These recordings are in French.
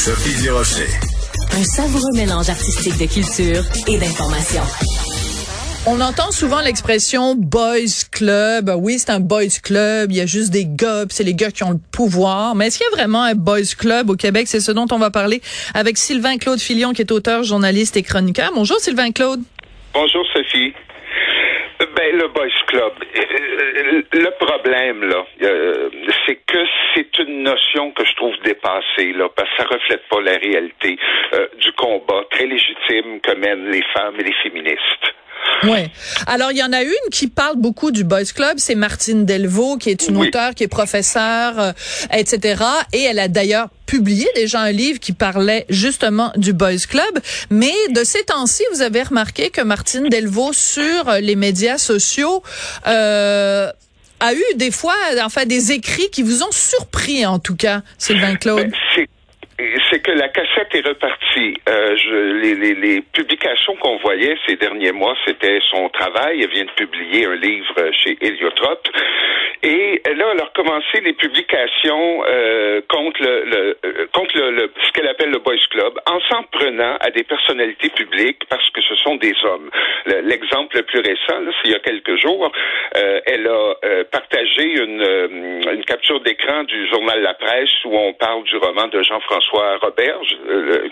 Sophie Durocher. Un savoureux mélange artistique de culture et d'information. On entend souvent l'expression boys club. Oui, c'est un boys club. Il y a juste des gars, c'est les gars qui ont le pouvoir. Mais est-ce qu'il y a vraiment un boys club au Québec? C'est ce dont on va parler avec Sylvain Claude Filion, qui est auteur, journaliste et chroniqueur. Bonjour, Sylvain Claude. Bonjour, Sophie. Ben, le Boys Club. Euh, le problème, là, euh, c'est que c'est une notion que je trouve dépassée, là, parce que ça reflète pas la réalité euh, du combat très légitime que mènent les femmes et les féministes. Oui. Alors, il y en a une qui parle beaucoup du Boys Club, c'est Martine Delvaux, qui est une auteure, qui est professeure, euh, etc. Et elle a d'ailleurs publié déjà un livre qui parlait justement du Boys Club. Mais de ces temps-ci, vous avez remarqué que Martine Delvaux, sur les médias sociaux, euh, a eu des fois, enfin, des écrits qui vous ont surpris, en tout cas, Sylvain Claude. Ben, c'est que la cassette est repartie. Euh, je, les, les, les, publications qu'on voyait ces derniers mois, c'était son travail. Elle vient de publier un livre chez Héliotrope. Et là, elle a recommencé les publications euh, contre le, le euh, contre le, ce qu'elle appelle le Boys Club, en s'en prenant à des personnalités publiques parce que ce sont des hommes. L'exemple le, plus récent, c'est il y a quelques jours, euh, elle a euh, partagé une, euh, une capture d'écran du journal La Presse où on parle du roman de Jean-François Roberge,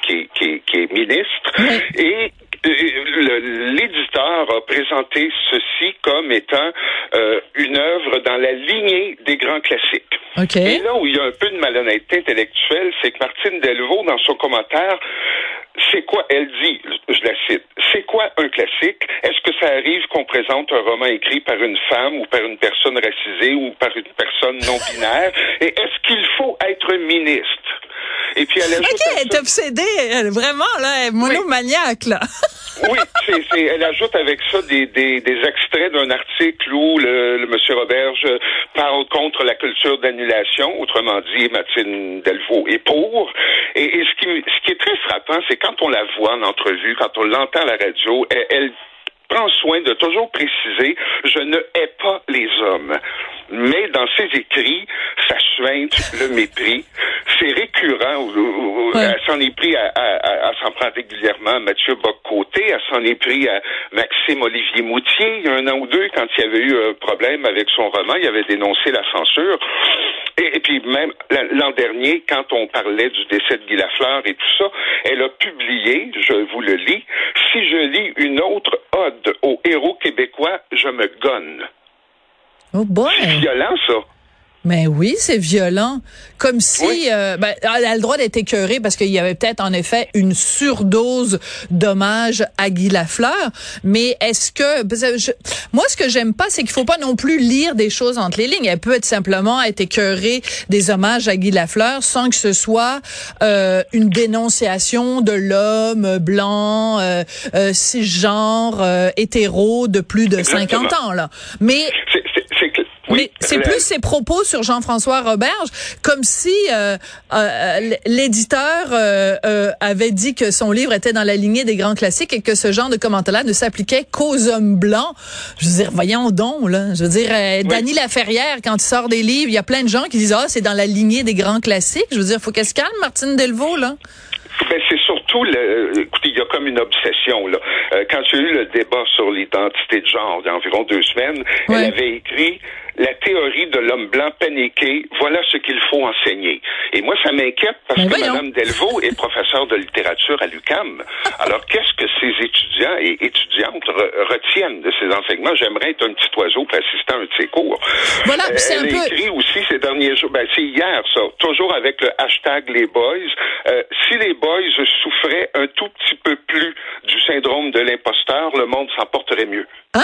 qui, qui, qui, est ministre, et l'éditeur a présenté ceci comme étant euh, une œuvre dans la lignée des grands classiques. Et là où il y a un peu de malhonnêteté intellectuelle, c'est que Martine Delvaux, dans son commentaire, c'est quoi, elle dit, je la cite, c'est quoi un classique? Est-ce que ça arrive qu'on présente un roman écrit par une femme ou par une personne racisée ou par une personne non binaire? Et est-ce qu'il faut être ministre? Et puis elle ajoute. OK, elle est obsédée, vraiment, là, elle est monomaniaque, là. oui, c'est, elle ajoute avec ça des, des, des extraits d'un article où le, le monsieur Roberge parle contre la culture d'annulation, autrement dit, Mathilde Delvaux est pour. Et, et ce, qui, ce qui est très frappant, c'est quand on la voit en entrevue, quand on l'entend à la radio, elle, elle prend soin de toujours préciser je ne hais pas les hommes. Mais dans ses écrits, ça suinte le mépris. C'est récurrent. Elle s'en est pris à, à, à, s'en prendre régulièrement à Mathieu Boccoté. Elle s'en est pris à Maxime Olivier Moutier. Il y a un an ou deux, quand il y avait eu un problème avec son roman, il avait dénoncé la censure. Et, et puis même l'an dernier, quand on parlait du décès de Guy Lafleur et tout ça, elle a publié, je vous le lis, si je lis une autre ode au héros québécois, je me gonne. Oh boy. C'est violent, ça. Mais oui, c'est violent. Comme si euh, ben, elle a le droit d'être écœurée parce qu'il y avait peut-être en effet une surdose d'hommage à Guy Lafleur. Mais est-ce que moi ce que j'aime pas, c'est qu'il faut pas non plus lire des choses entre les lignes. Elle peut être simplement être écœurée des hommages à Guy Lafleur sans que ce soit euh, une dénonciation de l'homme blanc, euh, euh cisgenre, euh, hétéro de plus de Exactement. 50 ans là. Mais mais c'est plus ses propos sur Jean-François Roberge, comme si euh, euh, l'éditeur euh, euh, avait dit que son livre était dans la lignée des grands classiques et que ce genre de commentaire-là ne s'appliquait qu'aux hommes blancs. Je veux dire, voyons donc, là. Je veux dire, euh, oui. Dany Laferrière, quand il sort des livres, il y a plein de gens qui disent, ah, c'est dans la lignée des grands classiques. Je veux dire, faut qu'elle se calme, Martine Delvaux, là. Ben, c'est surtout, le, écoutez, il y a comme une obsession. Là. Euh, quand il y a eu le débat sur l'identité de genre il y a environ deux semaines, elle avait écrit la théorie de l'homme blanc paniqué, voilà ce qu'il faut enseigner. Et moi, ça m'inquiète parce Mais que voyons. Mme Delvaux est professeure de littérature à l'UCAM. Alors, qu'est-ce que ces étudiants et étudiantes re retiennent de ces enseignements? J'aimerais être un petit oiseau pour assister à un de ces cours. Voilà, euh, c'est elle un peu... écrit aussi ces derniers jours, ben, c'est hier ça, toujours avec le hashtag les boys. Euh, si les boys souffraient un tout petit peu plus du syndrome de l'imposteur, le monde s'en porterait mieux. Hein?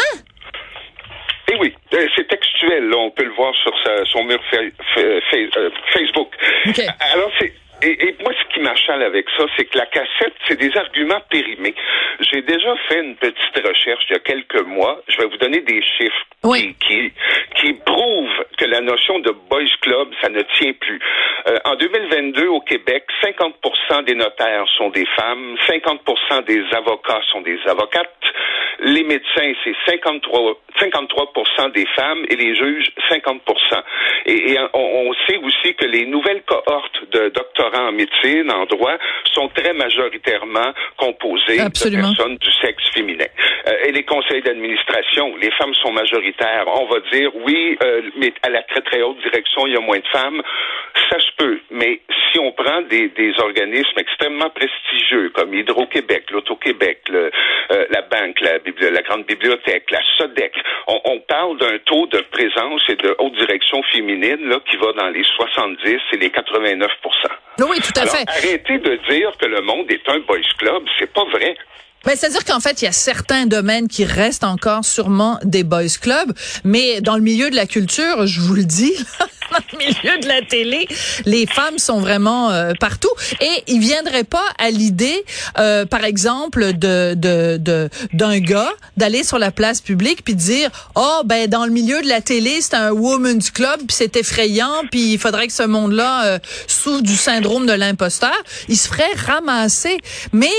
Eh oui, c'est textuel, là, on peut le voir sur sa, son mur fa fa fa euh, Facebook. Okay. Alors, c'est et, et, moi, ce qui m'achale avec ça, c'est que la cassette, c'est des arguments périmés. J'ai déjà fait une petite recherche il y a quelques mois. Je vais vous donner des chiffres oui. qui, qui, qui prouvent que la notion de boys club, ça ne tient plus. Euh, en 2022, au Québec, 50% des notaires sont des femmes, 50% des avocats sont des avocates, les médecins, c'est 53, 53 des femmes et les juges, 50% Et, on, sait aussi que les nouvelles cohortes de doctorants en médecine, en droit, sont très majoritairement composées de personnes du sexe féminin. Euh, et les conseils d'administration, les femmes sont majoritaires. On va dire, oui, euh, mais à la très, très haute direction, il y a moins de femmes. Ça se peut. Mais si on prend des, organismes extrêmement prestigieux comme Hydro-Québec, l'Auto-Québec, euh, la Banque, la, la, Grande Bibliothèque, la SODEC, on, parle d'un taux de présence et de haute direction féminine là, qui va dans les 70 et les 89 Oui, tout à fait. Arrêtez de dire que le monde est un boys club, c'est pas vrai. Ben, c'est-à-dire qu'en fait, il y a certains domaines qui restent encore sûrement des boys clubs, mais dans le milieu de la culture, je vous le dis, le milieu de la télé, les femmes sont vraiment euh, partout. Et il viendrait pas à l'idée, euh, par exemple, de de d'un gars d'aller sur la place publique puis de dire, oh ben dans le milieu de la télé, c'est un women's club, puis c'est effrayant, puis il faudrait que ce monde-là euh, souffre du syndrome de l'imposteur. Il se ferait ramasser. Mais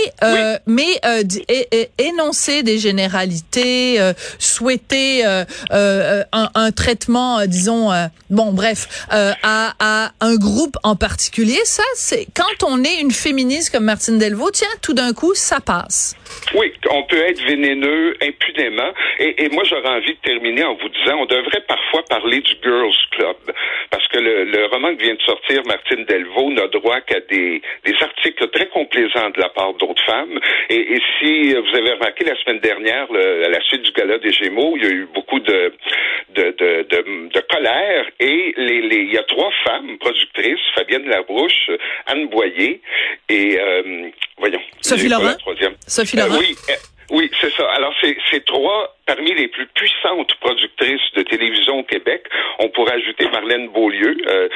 mais énoncer des généralités, souhaiter un, un, traitement, disons, bon bref euh, à, un groupe en particulier. Ça, c'est quand on est une féministe comme Martine Delvaux, tiens, tout d'un coup, ça passe. Oui, on peut être vénéneux impunément. Et, moi, j'aurais envie de terminer en vous disant, on devrait parfois parler du Girls Club. Parce que le, roman que vient de sortir, Martine Delvaux, n'a droit qu'à des, articles très complaisants de la part d'autres femmes. Et, si vous avez remarqué la semaine dernière, à la suite du gala des Gémeaux, il y a eu beaucoup de, de colère. Et les, les, il y a trois femmes productrices, Fabienne Larouche, Anne Boyer et, euh, voyons. Sophie Laurent? Sophie Laurent? Euh, oui. Euh, oui, c'est ça. Alors, c'est trois parmi les plus puissantes productrices de télévision au Québec. On pourrait ajouter Marlène Beaulieu. Euh,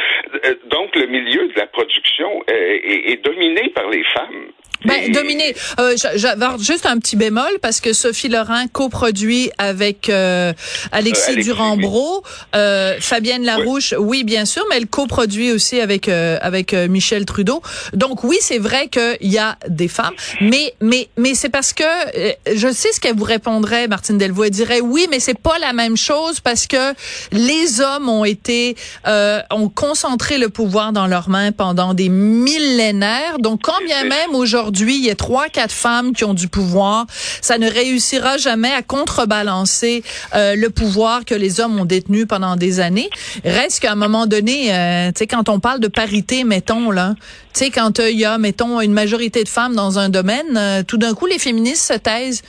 donc, le milieu de la production est, est, dominé par les femmes. Ben, dominé. Euh, J'avais juste un petit bémol parce que Sophie Laurent coproduit avec euh, Alexis, euh, Durand-Bro, euh, Fabienne Larouche, oui. bien sûr, mais elle coproduit aussi avec euh, avec Michel Trudeau. Donc oui, c'est vrai qu'il y a des femmes, mais mais mais c'est parce que je sais ce qu'elle vous répondrait, Martine Delvaux. Elle dirait oui, mais c'est pas la même chose parce que les hommes ont été ont concentré le pouvoir dans leurs mains pendant des millénaires. Donc quand bien même aujourd'hui aujourd'hui, il y a trois, quatre femmes qui ont du pouvoir. Ça ne réussira jamais à contrebalancer euh, le pouvoir que les hommes ont détenu pendant des années. Reste qu'à un moment donné, euh, tu sais, quand on parle de parité, mettons là, tu sais, quand euh, il y a, mettons, une majorité de femmes dans un domaine, tout d'un coup, les féministes se taisent.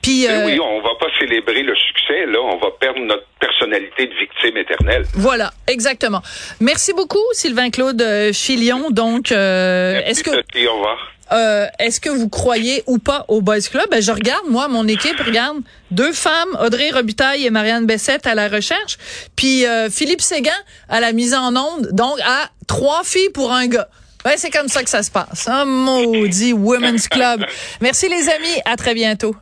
Puis, oui, on va pas célébrer le succès, là, on va perdre notre personnalité de victime éternelle. Voilà, exactement. Merci beaucoup, Sylvain Claude Filion. Donc, est-ce que au revoir. Euh, est-ce que vous croyez ou pas au Boys Club? Ben, je regarde, moi, mon équipe regarde deux femmes, Audrey Robitaille et Marianne Bessette à la recherche, puis euh, Philippe Séguin à la mise en onde, donc à trois filles pour un gars. Ouais, c'est comme ça que ça se passe. Un maudit Women's Club. Merci les amis, à très bientôt.